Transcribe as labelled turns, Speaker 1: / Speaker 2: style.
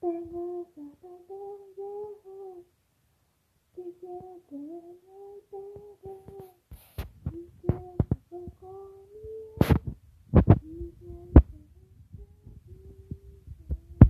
Speaker 1: Tengah sampai.